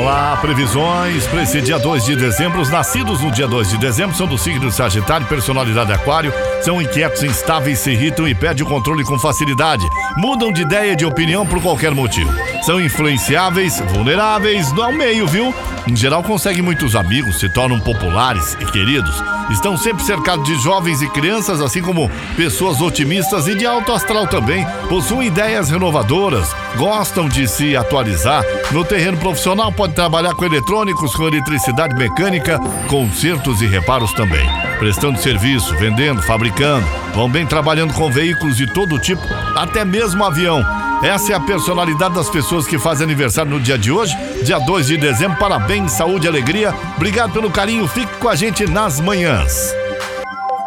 Vamos lá, previsões para esse dia 2 de dezembro. Os nascidos no dia 2 de dezembro são do signo Sagitário, personalidade Aquário, são inquietos, instáveis, se irritam e perdem o controle com facilidade. Mudam de ideia e de opinião por qualquer motivo. São influenciáveis, vulneráveis, ao meio, viu? Em geral, conseguem muitos amigos, se tornam populares e queridos. Estão sempre cercados de jovens e crianças, assim como pessoas otimistas e de alto astral também. Possuem ideias renovadoras, gostam de se atualizar. No terreno profissional, pode trabalhar com eletrônicos, com eletricidade mecânica, consertos e reparos também. Prestando serviço, vendendo, fabricando. Vão bem trabalhando com veículos de todo tipo, até mesmo avião. Essa é a personalidade das pessoas que fazem aniversário no dia de hoje, dia 2 de dezembro. Parabéns, saúde e alegria. Obrigado pelo carinho. Fique com a gente nas manhãs.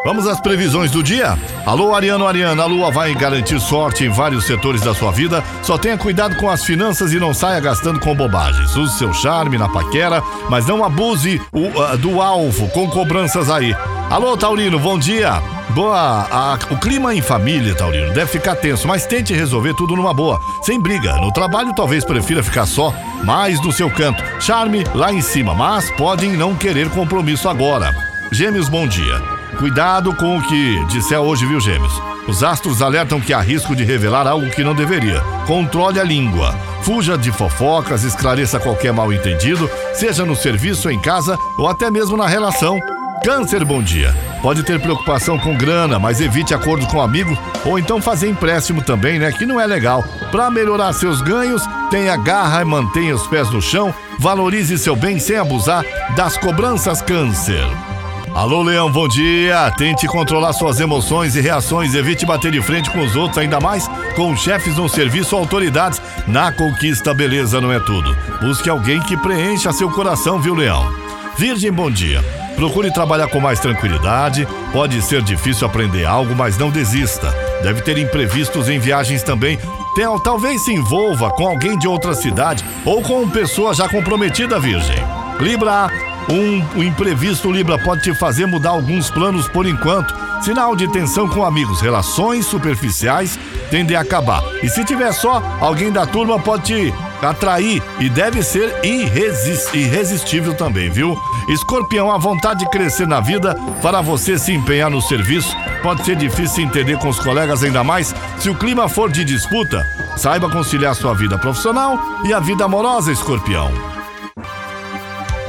Vamos às previsões do dia? Alô, Ariano Ariana, a lua vai garantir sorte em vários setores da sua vida. Só tenha cuidado com as finanças e não saia gastando com bobagens. Use seu charme na paquera, mas não abuse o, uh, do alvo com cobranças aí. Alô, Taurino, bom dia. Boa, a, o clima em família, Taurino, deve ficar tenso, mas tente resolver tudo numa boa, sem briga. No trabalho, talvez prefira ficar só, mais no seu canto. Charme lá em cima, mas podem não querer compromisso agora. Gêmeos, bom dia. Cuidado com o que disser hoje, viu, Gêmeos? Os astros alertam que há risco de revelar algo que não deveria. Controle a língua. Fuja de fofocas, esclareça qualquer mal entendido, seja no serviço, em casa ou até mesmo na relação. Câncer, bom dia. Pode ter preocupação com grana, mas evite acordo com amigos ou então fazer empréstimo também, né? Que não é legal. Para melhorar seus ganhos, tenha garra e mantenha os pés no chão. Valorize seu bem sem abusar das cobranças, Câncer. Alô, Leão, bom dia. Tente controlar suas emoções e reações. Evite bater de frente com os outros, ainda mais com chefes no serviço ou autoridades. Na conquista, beleza não é tudo. Busque alguém que preencha seu coração, viu, Leão? Virgem, bom dia. Procure trabalhar com mais tranquilidade. Pode ser difícil aprender algo, mas não desista. Deve ter imprevistos em viagens também. Talvez se envolva com alguém de outra cidade ou com pessoa já comprometida, Virgem. Libra, um, um imprevisto Libra pode te fazer mudar alguns planos por enquanto. Sinal de tensão com amigos, relações superficiais tendem a acabar. E se tiver só, alguém da turma pode te atrair e deve ser irresist, irresistível também, viu? Escorpião, a vontade de crescer na vida para você se empenhar no serviço pode ser difícil entender com os colegas, ainda mais se o clima for de disputa. Saiba conciliar sua vida profissional e a vida amorosa, Escorpião.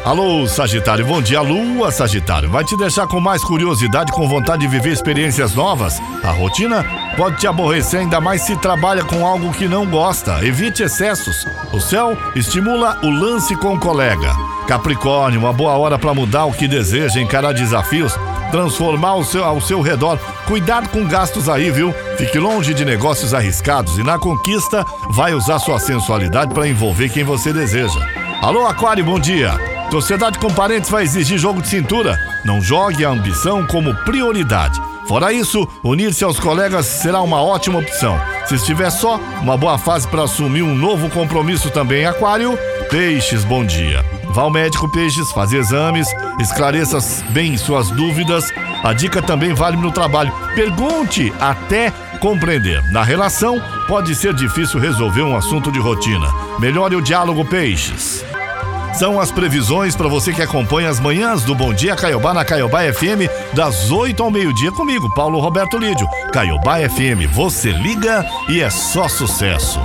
Alô, Sagitário, bom dia. Lua, Sagitário, vai te deixar com mais curiosidade, com vontade de viver experiências novas? A rotina pode te aborrecer, ainda mais se trabalha com algo que não gosta. Evite excessos. O céu estimula o lance com o colega. Capricórnio, uma boa hora para mudar o que deseja, encarar desafios, transformar o seu, ao seu redor. Cuidado com gastos aí, viu? Fique longe de negócios arriscados e na conquista vai usar sua sensualidade para envolver quem você deseja. Alô, Aquário, bom dia. Sociedade com parentes vai exigir jogo de cintura. Não jogue a ambição como prioridade. Fora isso, unir-se aos colegas será uma ótima opção. Se estiver só, uma boa fase para assumir um novo compromisso também. Aquário, Peixes, bom dia. Vá ao médico Peixes, fazer exames, esclareça bem suas dúvidas. A dica também vale no trabalho. Pergunte até compreender. Na relação, pode ser difícil resolver um assunto de rotina. Melhore o diálogo Peixes. São as previsões para você que acompanha as manhãs do Bom Dia Caiobá na Caiobá FM, das 8 ao meio-dia comigo, Paulo Roberto Lídio. Caiobá FM, você liga e é só sucesso.